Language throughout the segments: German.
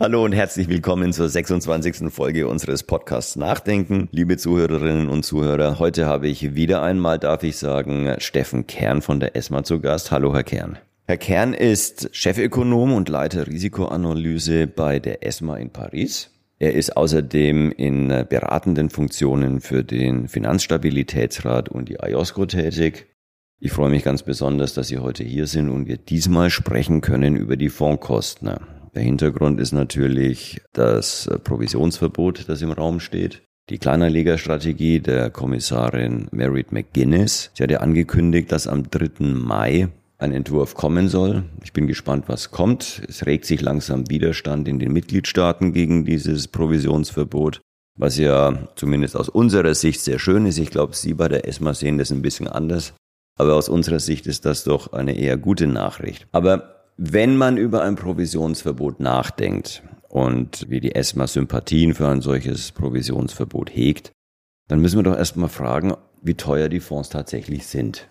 Hallo und herzlich willkommen zur 26. Folge unseres Podcasts Nachdenken. Liebe Zuhörerinnen und Zuhörer, heute habe ich wieder einmal, darf ich sagen, Steffen Kern von der ESMA zu Gast. Hallo, Herr Kern. Herr Kern ist Chefökonom und Leiter Risikoanalyse bei der ESMA in Paris. Er ist außerdem in beratenden Funktionen für den Finanzstabilitätsrat und die IOSCO tätig. Ich freue mich ganz besonders, dass Sie heute hier sind und wir diesmal sprechen können über die Fondskosten. Der Hintergrund ist natürlich das Provisionsverbot, das im Raum steht. Die Kleinanlegerstrategie der Kommissarin Merit McGuinness. Sie hat ja angekündigt, dass am 3. Mai ein Entwurf kommen soll. Ich bin gespannt, was kommt. Es regt sich langsam Widerstand in den Mitgliedstaaten gegen dieses Provisionsverbot, was ja zumindest aus unserer Sicht sehr schön ist. Ich glaube, Sie bei der ESMA sehen das ein bisschen anders. Aber aus unserer Sicht ist das doch eine eher gute Nachricht. Aber wenn man über ein Provisionsverbot nachdenkt und wie die ESMA Sympathien für ein solches Provisionsverbot hegt, dann müssen wir doch erstmal fragen, wie teuer die Fonds tatsächlich sind.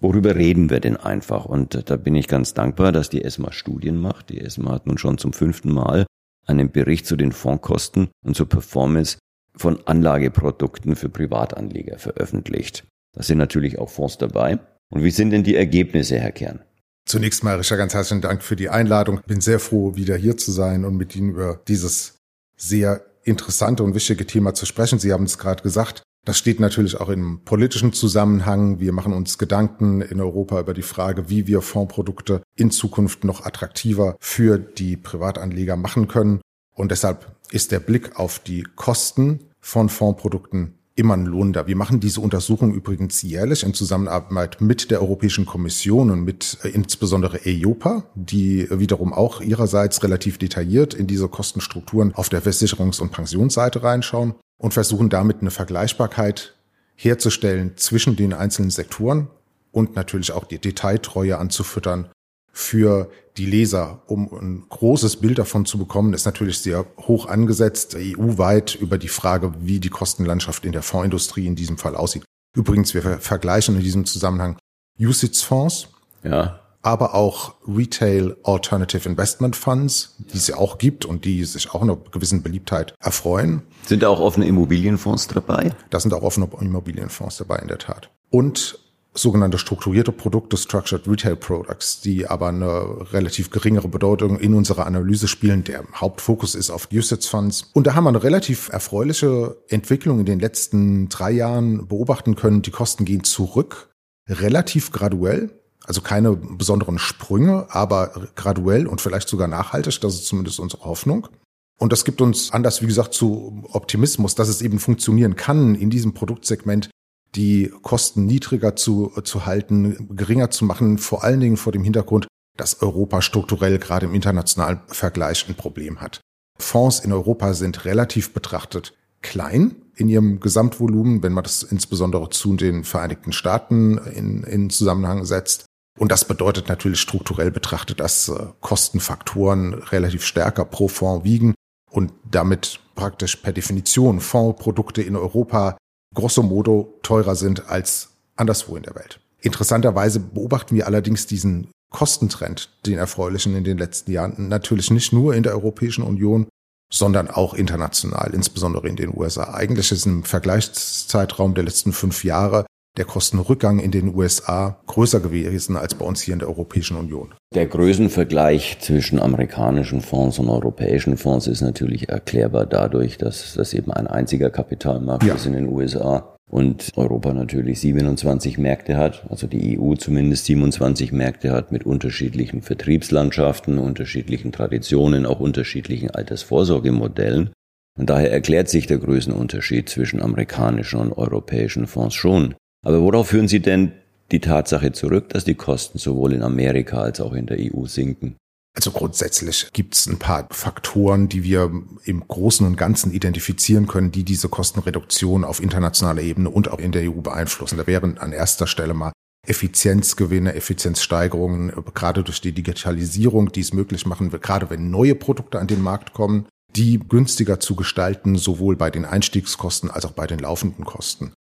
Worüber reden wir denn einfach? Und da bin ich ganz dankbar, dass die ESMA Studien macht. Die ESMA hat nun schon zum fünften Mal einen Bericht zu den Fondskosten und zur Performance von Anlageprodukten für Privatanleger veröffentlicht. Da sind natürlich auch Fonds dabei. Und wie sind denn die Ergebnisse, Herr Kern? Zunächst mal, Richard, ganz herzlichen Dank für die Einladung. Bin sehr froh, wieder hier zu sein und mit Ihnen über dieses sehr interessante und wichtige Thema zu sprechen. Sie haben es gerade gesagt. Das steht natürlich auch im politischen Zusammenhang. Wir machen uns Gedanken in Europa über die Frage, wie wir Fondsprodukte in Zukunft noch attraktiver für die Privatanleger machen können. Und deshalb ist der Blick auf die Kosten von Fondsprodukten immer ein lohnender. Wir machen diese Untersuchung übrigens jährlich in Zusammenarbeit mit der Europäischen Kommission und mit äh, insbesondere EIOPA, die wiederum auch ihrerseits relativ detailliert in diese Kostenstrukturen auf der Versicherungs- und Pensionsseite reinschauen und versuchen damit eine Vergleichbarkeit herzustellen zwischen den einzelnen Sektoren und natürlich auch die Detailtreue anzufüttern für die Leser, um ein großes Bild davon zu bekommen, ist natürlich sehr hoch angesetzt, EU-weit über die Frage, wie die Kostenlandschaft in der Fondsindustrie in diesem Fall aussieht. Übrigens, wir vergleichen in diesem Zusammenhang USITS-Fonds, ja. aber auch Retail Alternative Investment Funds, die es ja auch gibt und die sich auch einer gewissen Beliebtheit erfreuen. Sind da auch offene Immobilienfonds dabei? Da sind auch offene Immobilienfonds dabei, in der Tat. Und sogenannte strukturierte Produkte, Structured Retail Products, die aber eine relativ geringere Bedeutung in unserer Analyse spielen. Der Hauptfokus ist auf Usage Funds. Und da haben wir eine relativ erfreuliche Entwicklung in den letzten drei Jahren beobachten können. Die Kosten gehen zurück, relativ graduell. Also keine besonderen Sprünge, aber graduell und vielleicht sogar nachhaltig. Das ist zumindest unsere Hoffnung. Und das gibt uns anders, wie gesagt, zu Optimismus, dass es eben funktionieren kann, in diesem Produktsegment die Kosten niedriger zu, zu halten, geringer zu machen, vor allen Dingen vor dem Hintergrund, dass Europa strukturell gerade im internationalen Vergleich ein Problem hat. Fonds in Europa sind relativ betrachtet klein in ihrem Gesamtvolumen, wenn man das insbesondere zu den Vereinigten Staaten in, in Zusammenhang setzt. Und das bedeutet natürlich strukturell betrachtet, dass äh, Kostenfaktoren relativ stärker pro Fonds wiegen und damit praktisch per Definition Fondsprodukte in Europa grosso modo teurer sind als anderswo in der Welt. Interessanterweise beobachten wir allerdings diesen Kostentrend, den erfreulichen in den letzten Jahren, natürlich nicht nur in der Europäischen Union, sondern auch international, insbesondere in den USA. Eigentlich ist im Vergleichszeitraum der letzten fünf Jahre der Kostenrückgang in den USA größer gewesen als bei uns hier in der Europäischen Union. Der Größenvergleich zwischen amerikanischen Fonds und europäischen Fonds ist natürlich erklärbar dadurch, dass das eben ein einziger Kapitalmarkt ja. ist in den USA und Europa natürlich 27 Märkte hat, also die EU zumindest 27 Märkte hat mit unterschiedlichen Vertriebslandschaften, unterschiedlichen Traditionen, auch unterschiedlichen Altersvorsorgemodellen. Und daher erklärt sich der Größenunterschied zwischen amerikanischen und europäischen Fonds schon. Aber worauf führen Sie denn die Tatsache zurück, dass die Kosten sowohl in Amerika als auch in der EU sinken? Also grundsätzlich gibt es ein paar Faktoren, die wir im Großen und Ganzen identifizieren können, die diese Kostenreduktion auf internationaler Ebene und auch in der EU beeinflussen. Da wären an erster Stelle mal Effizienzgewinne, Effizienzsteigerungen, gerade durch die Digitalisierung, die es möglich machen wird, gerade wenn neue Produkte an den Markt kommen, die günstiger zu gestalten, sowohl bei den Einstiegskosten als auch bei den laufenden Kosten.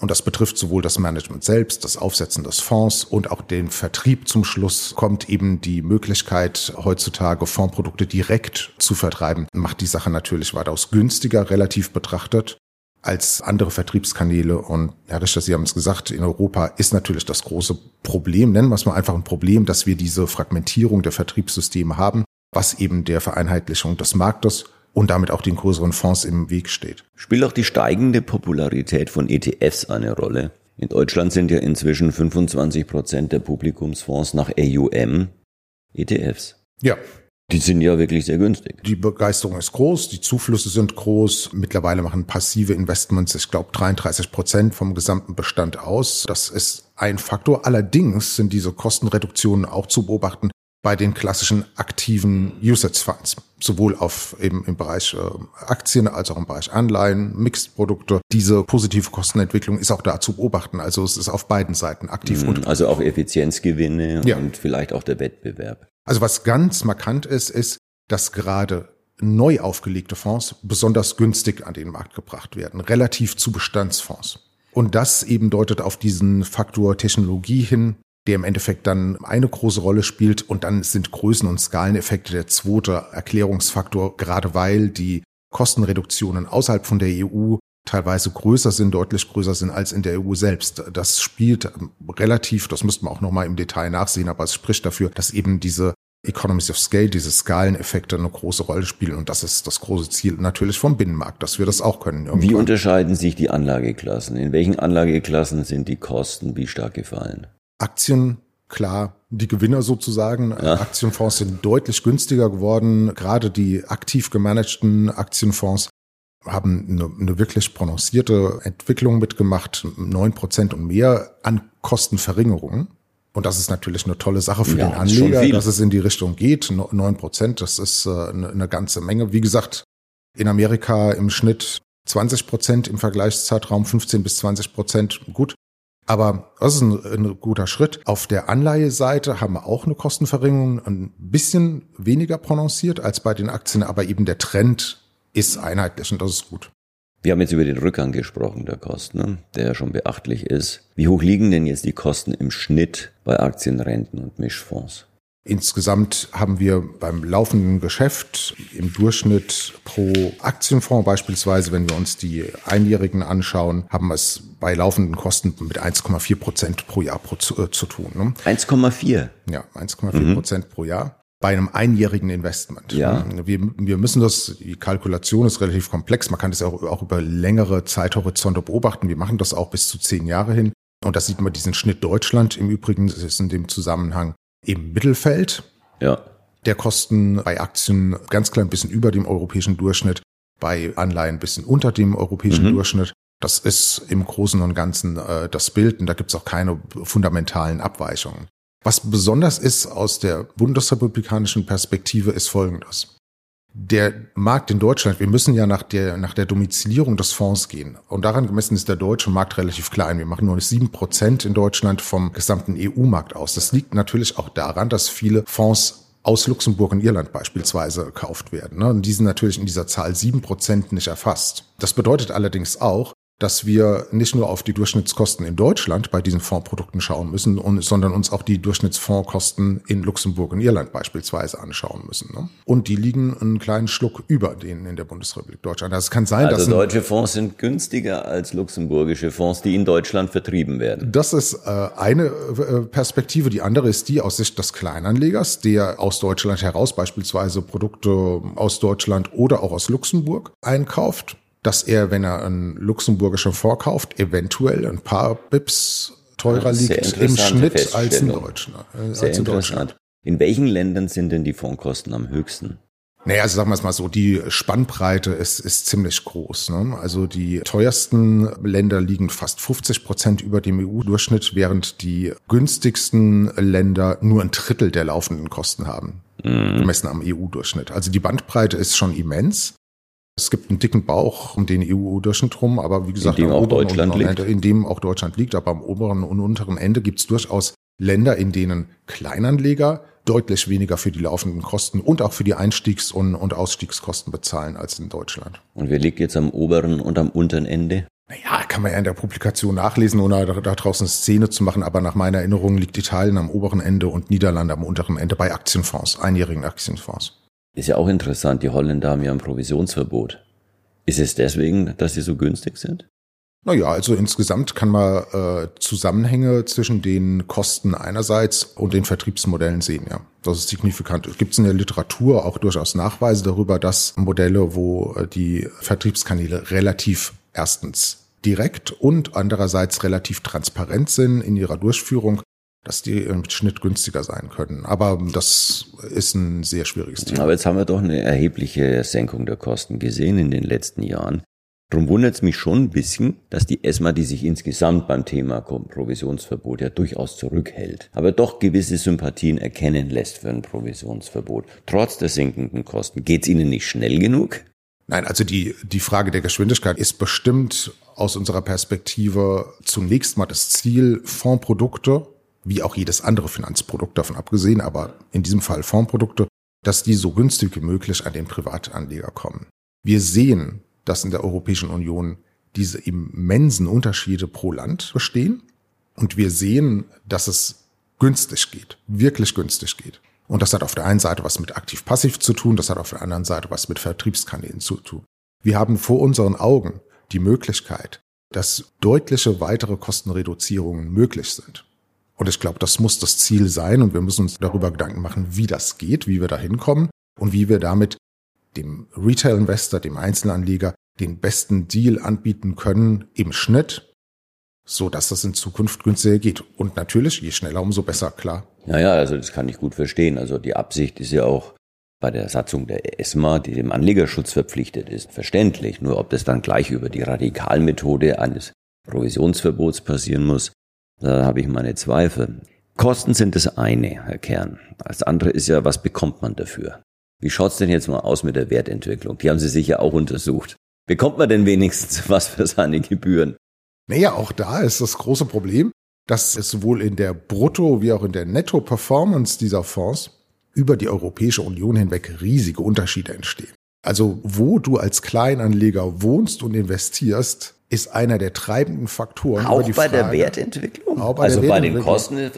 Und das betrifft sowohl das Management selbst, das Aufsetzen des Fonds und auch den Vertrieb. Zum Schluss kommt eben die Möglichkeit, heutzutage Fondsprodukte direkt zu vertreiben. Macht die Sache natürlich weitaus günstiger, relativ betrachtet als andere Vertriebskanäle. Und Herr Richter, Sie haben es gesagt, in Europa ist natürlich das große Problem, nennen wir es mal einfach ein Problem, dass wir diese Fragmentierung der Vertriebssysteme haben, was eben der Vereinheitlichung des Marktes und damit auch den größeren Fonds im Weg steht. Spielt auch die steigende Popularität von ETFs eine Rolle? In Deutschland sind ja inzwischen 25 Prozent der Publikumsfonds nach AUM ETFs. Ja, die sind ja wirklich sehr günstig. Die Begeisterung ist groß, die Zuflüsse sind groß. Mittlerweile machen passive Investments, ich glaube, 33 Prozent vom gesamten Bestand aus. Das ist ein Faktor. Allerdings sind diese Kostenreduktionen auch zu beobachten bei den klassischen aktiven Usage Funds, sowohl auf eben im Bereich äh, Aktien als auch im Bereich Anleihen, Mixed-Produkte. Diese positive Kostenentwicklung ist auch da zu beobachten. Also es ist auf beiden Seiten aktiv mhm, und also auch Effizienzgewinne ja. und vielleicht auch der Wettbewerb. Also was ganz markant ist, ist, dass gerade neu aufgelegte Fonds besonders günstig an den Markt gebracht werden, relativ zu Bestandsfonds. Und das eben deutet auf diesen Faktor Technologie hin, der im Endeffekt dann eine große Rolle spielt. Und dann sind Größen- und Skaleneffekte der zweite Erklärungsfaktor, gerade weil die Kostenreduktionen außerhalb von der EU teilweise größer sind, deutlich größer sind als in der EU selbst. Das spielt relativ, das müsste man auch nochmal im Detail nachsehen, aber es spricht dafür, dass eben diese Economies of Scale, diese Skaleneffekte eine große Rolle spielen. Und das ist das große Ziel natürlich vom Binnenmarkt, dass wir das auch können. Irgendwann. Wie unterscheiden sich die Anlageklassen? In welchen Anlageklassen sind die Kosten wie stark gefallen? Aktien, klar, die Gewinner sozusagen. Ja. Aktienfonds sind deutlich günstiger geworden. Gerade die aktiv gemanagten Aktienfonds haben eine, eine wirklich prononcierte Entwicklung mitgemacht, neun Prozent und mehr an Kostenverringerungen. Und das ist natürlich eine tolle Sache für ja, den Anleger, dass es in die Richtung geht. Neun Prozent, das ist äh, eine ganze Menge. Wie gesagt, in Amerika im Schnitt 20 Prozent im Vergleichszeitraum, 15 bis 20 Prozent, gut. Aber das ist ein, ein, guter Schritt. Auf der Anleiheseite haben wir auch eine Kostenverringerung, ein bisschen weniger prononciert als bei den Aktien, aber eben der Trend ist einheitlich und das ist gut. Wir haben jetzt über den Rückgang gesprochen der Kosten, ne? der ja schon beachtlich ist. Wie hoch liegen denn jetzt die Kosten im Schnitt bei Aktien, Renten und Mischfonds? Insgesamt haben wir beim laufenden Geschäft im Durchschnitt pro Aktienfonds beispielsweise, wenn wir uns die Einjährigen anschauen, haben wir es bei laufenden Kosten mit 1,4 Prozent pro Jahr pro, zu, äh, zu tun. Ne? 1,4? Ja, 1,4 mhm. Prozent pro Jahr bei einem einjährigen Investment. Ja. Wir, wir müssen das, die Kalkulation ist relativ komplex. Man kann das auch, auch über längere Zeithorizonte beobachten. Wir machen das auch bis zu zehn Jahre hin. Und das sieht man diesen Schnitt Deutschland im Übrigen, das ist in dem Zusammenhang im Mittelfeld. Ja. Der Kosten bei Aktien ganz klein bisschen über dem europäischen Durchschnitt, bei Anleihen bisschen unter dem europäischen mhm. Durchschnitt. Das ist im Großen und Ganzen äh, das Bild und da gibt es auch keine fundamentalen Abweichungen. Was besonders ist aus der bundesrepublikanischen Perspektive ist Folgendes. Der Markt in Deutschland, wir müssen ja nach der, nach der Domizilierung des Fonds gehen. Und daran gemessen ist der deutsche Markt relativ klein. Wir machen nur sieben Prozent in Deutschland vom gesamten EU-Markt aus. Das liegt natürlich auch daran, dass viele Fonds aus Luxemburg und Irland beispielsweise gekauft werden. Ne? Und die sind natürlich in dieser Zahl sieben Prozent nicht erfasst. Das bedeutet allerdings auch, dass wir nicht nur auf die Durchschnittskosten in Deutschland bei diesen Fondsprodukten schauen müssen, sondern uns auch die Durchschnittsfondskosten in Luxemburg und Irland beispielsweise anschauen müssen. Ne? Und die liegen einen kleinen Schluck über denen in der Bundesrepublik Deutschland. Das also kann sein, also dass deutsche Fonds sind günstiger als luxemburgische Fonds, die in Deutschland vertrieben werden. Das ist äh, eine äh, Perspektive. Die andere ist die aus Sicht des Kleinanlegers, der aus Deutschland heraus beispielsweise Produkte aus Deutschland oder auch aus Luxemburg einkauft dass er, wenn er einen luxemburgischen Fonds kauft, eventuell ein paar Bips teurer liegt im Schnitt als in Deutschland. Äh, Sehr als in Deutschland. In welchen Ländern sind denn die Fondskosten am höchsten? Naja, also sagen wir es mal so, die Spannbreite ist, ist ziemlich groß. Ne? Also die teuersten Länder liegen fast 50 Prozent über dem EU-Durchschnitt, während die günstigsten Länder nur ein Drittel der laufenden Kosten haben, mhm. gemessen am EU-Durchschnitt. Also die Bandbreite ist schon immens. Es gibt einen dicken Bauch um den EU-Durchschnitt rum, aber wie gesagt, in dem auch Deutschland liegt. in dem auch Deutschland liegt, aber am oberen und unteren Ende gibt es durchaus Länder, in denen Kleinanleger deutlich weniger für die laufenden Kosten und auch für die Einstiegs- und, und Ausstiegskosten bezahlen als in Deutschland. Und wer liegt jetzt am oberen und am unteren Ende? Naja, kann man ja in der Publikation nachlesen, ohne da draußen Szene zu machen, aber nach meiner Erinnerung liegt Italien am oberen Ende und Niederlande am unteren Ende bei Aktienfonds, einjährigen Aktienfonds. Ist ja auch interessant, die Holländer haben ja ein Provisionsverbot. Ist es deswegen, dass sie so günstig sind? Naja, also insgesamt kann man äh, Zusammenhänge zwischen den Kosten einerseits und den Vertriebsmodellen sehen, ja. Das ist signifikant. Es gibt in der Literatur auch durchaus Nachweise darüber, dass Modelle, wo äh, die Vertriebskanäle relativ erstens direkt und andererseits relativ transparent sind in ihrer Durchführung, dass die im Schnitt günstiger sein können. Aber das ist ein sehr schwieriges Thema. Aber jetzt haben wir doch eine erhebliche Senkung der Kosten gesehen in den letzten Jahren. Darum wundert es mich schon ein bisschen, dass die ESMA, die sich insgesamt beim Thema Provisionsverbot ja durchaus zurückhält, aber doch gewisse Sympathien erkennen lässt für ein Provisionsverbot. Trotz der sinkenden Kosten. Geht es Ihnen nicht schnell genug? Nein, also die, die Frage der Geschwindigkeit ist bestimmt aus unserer Perspektive zunächst mal das Ziel, Fondsprodukte, wie auch jedes andere Finanzprodukt davon abgesehen, aber in diesem Fall Fondsprodukte, dass die so günstig wie möglich an den Privatanleger kommen. Wir sehen, dass in der Europäischen Union diese immensen Unterschiede pro Land bestehen und wir sehen, dass es günstig geht, wirklich günstig geht. Und das hat auf der einen Seite was mit aktiv-passiv zu tun, das hat auf der anderen Seite was mit Vertriebskanälen zu tun. Wir haben vor unseren Augen die Möglichkeit, dass deutliche weitere Kostenreduzierungen möglich sind. Und ich glaube, das muss das Ziel sein und wir müssen uns darüber Gedanken machen, wie das geht, wie wir da hinkommen und wie wir damit dem Retail-Investor, dem Einzelanleger den besten Deal anbieten können im Schnitt, so dass das in Zukunft günstiger geht. Und natürlich, je schneller, umso besser, klar. Naja, also das kann ich gut verstehen. Also die Absicht ist ja auch bei der Satzung der ESMA, die dem Anlegerschutz verpflichtet ist, verständlich. Nur ob das dann gleich über die Radikalmethode eines Provisionsverbots passieren muss, da habe ich meine Zweifel. Kosten sind das eine, Herr Kern. Das andere ist ja, was bekommt man dafür? Wie schaut's denn jetzt mal aus mit der Wertentwicklung? Die haben Sie sicher auch untersucht. Bekommt man denn wenigstens was für seine Gebühren? Naja, auch da ist das große Problem, dass es sowohl in der Brutto- wie auch in der Netto-Performance dieser Fonds über die Europäische Union hinweg riesige Unterschiede entstehen. Also wo du als Kleinanleger wohnst und investierst, ist einer der treibenden Faktoren. Auch bei Frage, der Wertentwicklung? Auch bei also der bei den Kosten ist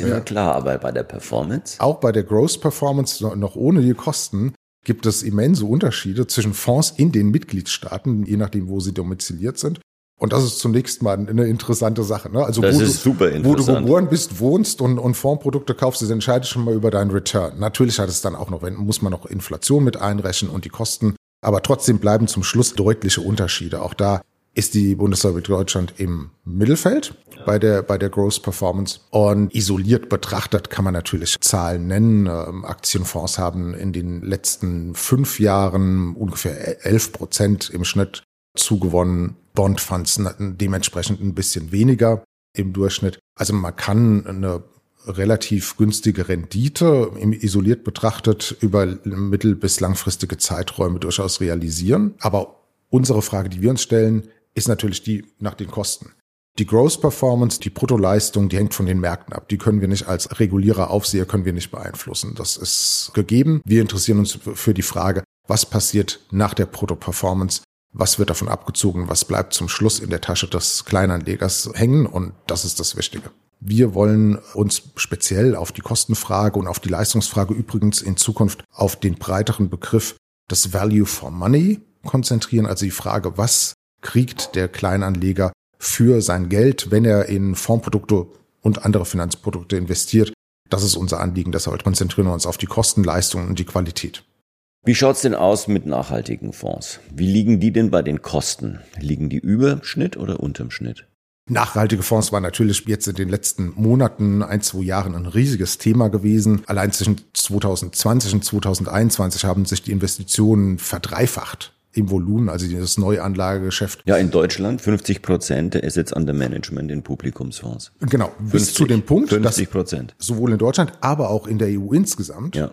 immer ja. klar, aber bei der Performance? Auch bei der Growth Performance, noch ohne die Kosten, gibt es immense Unterschiede zwischen Fonds in den Mitgliedstaaten, je nachdem, wo sie domiziliert sind. Und das ist zunächst mal eine interessante Sache. Ne? Also das wo, ist du, super wo du geboren bist, wohnst und, und Fondsprodukte kaufst, das entscheidest schon mal über deinen Return. Natürlich hat es dann auch noch, muss man noch Inflation mit einrechnen und die Kosten. Aber trotzdem bleiben zum Schluss deutliche Unterschiede. Auch da ist die Bundesrepublik Deutschland im Mittelfeld bei der, bei der Growth Performance. Und isoliert betrachtet kann man natürlich Zahlen nennen. Ähm, Aktienfonds haben in den letzten fünf Jahren ungefähr elf Prozent im Schnitt zugewonnen. Bondfonds dementsprechend ein bisschen weniger im Durchschnitt. Also man kann eine relativ günstige Rendite isoliert betrachtet über mittel- bis langfristige Zeiträume durchaus realisieren. Aber unsere Frage, die wir uns stellen, ist natürlich die nach den Kosten. Die Gross Performance, die Bruttoleistung, die hängt von den Märkten ab. Die können wir nicht als Regulierer, Aufseher können wir nicht beeinflussen. Das ist gegeben. Wir interessieren uns für die Frage, was passiert nach der Brutto-Performance? Was wird davon abgezogen? Was bleibt zum Schluss in der Tasche des Kleinanlegers hängen? Und das ist das Wichtige. Wir wollen uns speziell auf die Kostenfrage und auf die Leistungsfrage übrigens in Zukunft auf den breiteren Begriff des Value for Money konzentrieren. Also die Frage, was kriegt der Kleinanleger für sein Geld, wenn er in Fondsprodukte und andere Finanzprodukte investiert. Das ist unser Anliegen. Deshalb konzentrieren wir uns auf die Kostenleistung und die Qualität. Wie schaut's denn aus mit nachhaltigen Fonds? Wie liegen die denn bei den Kosten? Liegen die über Schnitt oder unterm Schnitt? Nachhaltige Fonds war natürlich jetzt in den letzten Monaten, ein, zwei Jahren ein riesiges Thema gewesen. Allein zwischen 2020 und 2021 haben sich die Investitionen verdreifacht im Volumen, also das Neuanlagegeschäft. Ja, in Deutschland 50 Prozent der Assets under Management in Publikumsfonds. Genau, 50, bis zu dem Punkt, 50 Prozent. sowohl in Deutschland, aber auch in der EU insgesamt ja.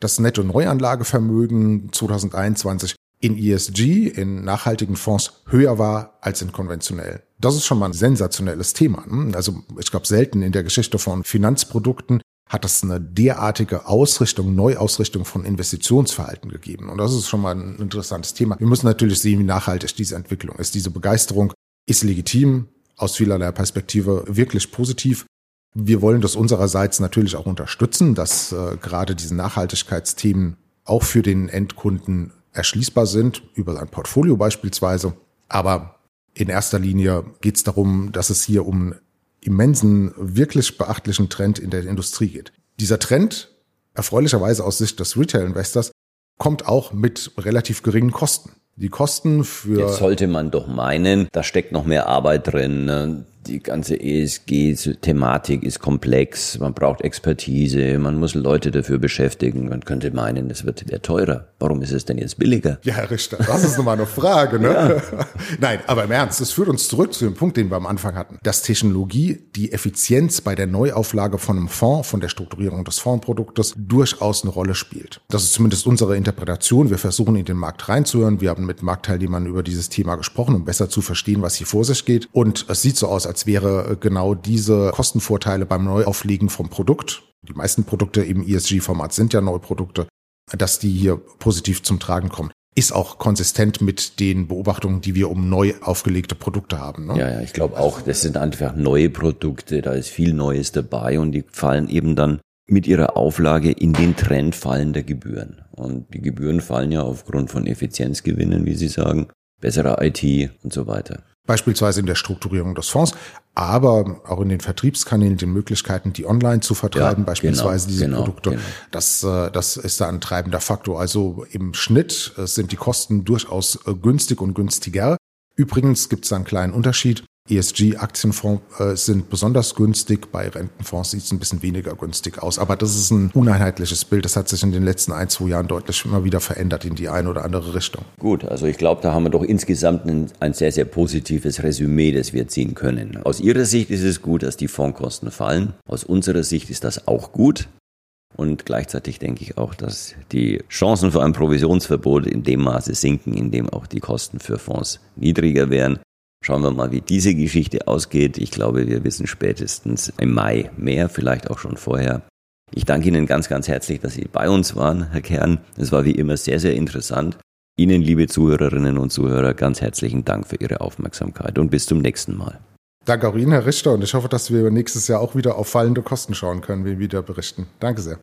das Netto-Neuanlagevermögen 2021 in ESG, in nachhaltigen Fonds, höher war als in konventionellen. Das ist schon mal ein sensationelles Thema. Ne? Also ich glaube, selten in der Geschichte von Finanzprodukten hat es eine derartige Ausrichtung, Neuausrichtung von Investitionsverhalten gegeben. Und das ist schon mal ein interessantes Thema. Wir müssen natürlich sehen, wie nachhaltig diese Entwicklung ist. Diese Begeisterung ist legitim, aus vielerlei Perspektive wirklich positiv. Wir wollen das unsererseits natürlich auch unterstützen, dass äh, gerade diese Nachhaltigkeitsthemen auch für den Endkunden erschließbar sind, über sein Portfolio beispielsweise. Aber in erster Linie geht es darum, dass es hier um immensen, wirklich beachtlichen Trend in der Industrie geht. Dieser Trend, erfreulicherweise aus Sicht des Retail-Investors, kommt auch mit relativ geringen Kosten. Die Kosten für. Jetzt sollte man doch meinen, da steckt noch mehr Arbeit drin. Die ganze ESG-Thematik ist komplex, man braucht Expertise, man muss Leute dafür beschäftigen. Man könnte meinen, es wird ja teurer. Warum ist es denn jetzt billiger? Ja, Herr Richter, das ist nochmal eine Frage. Ne? Ja. Nein, aber im Ernst, es führt uns zurück zu dem Punkt, den wir am Anfang hatten. Dass Technologie die Effizienz bei der Neuauflage von einem Fonds, von der Strukturierung des Fondsproduktes durchaus eine Rolle spielt. Das ist zumindest unsere Interpretation. Wir versuchen in den Markt reinzuhören. Wir haben mit Marktteilnehmern über dieses Thema gesprochen, um besser zu verstehen, was hier vor sich geht. Und es sieht so aus, als wäre äh, genau diese Kostenvorteile beim Neuauflegen vom Produkt, die meisten Produkte im ESG-Format sind ja neue Produkte, dass die hier positiv zum Tragen kommen. Ist auch konsistent mit den Beobachtungen, die wir um neu aufgelegte Produkte haben. Ne? Ja, ja, ich glaube auch, das sind einfach neue Produkte, da ist viel Neues dabei und die fallen eben dann mit ihrer Auflage in den Trend fallen der Gebühren. Und die Gebühren fallen ja aufgrund von Effizienzgewinnen, wie Sie sagen, besserer IT und so weiter beispielsweise in der Strukturierung des Fonds, aber auch in den Vertriebskanälen, den Möglichkeiten, die online zu vertreiben, ja, beispielsweise genau, diese genau, Produkte. Genau. Das, äh, das ist da ein treibender Faktor. Also im Schnitt äh, sind die Kosten durchaus äh, günstig und günstiger. Übrigens gibt es einen kleinen Unterschied. ESG-Aktienfonds äh, sind besonders günstig, bei Rentenfonds sieht es ein bisschen weniger günstig aus. Aber das ist ein uneinheitliches Bild. Das hat sich in den letzten ein, zwei Jahren deutlich immer wieder verändert in die eine oder andere Richtung. Gut, also ich glaube, da haben wir doch insgesamt ein, ein sehr, sehr positives Resümee, das wir ziehen können. Aus Ihrer Sicht ist es gut, dass die Fondskosten fallen. Aus unserer Sicht ist das auch gut. Und gleichzeitig denke ich auch, dass die Chancen für ein Provisionsverbot in dem Maße sinken, in dem auch die Kosten für Fonds niedriger wären. Schauen wir mal, wie diese Geschichte ausgeht. Ich glaube, wir wissen spätestens im Mai mehr, vielleicht auch schon vorher. Ich danke Ihnen ganz, ganz herzlich, dass Sie bei uns waren, Herr Kern. Es war wie immer sehr, sehr interessant. Ihnen, liebe Zuhörerinnen und Zuhörer, ganz herzlichen Dank für Ihre Aufmerksamkeit und bis zum nächsten Mal. Danke auch Ihnen, Herr Richter, und ich hoffe, dass wir nächstes Jahr auch wieder auf fallende Kosten schauen können, wie wir wieder berichten. Danke sehr.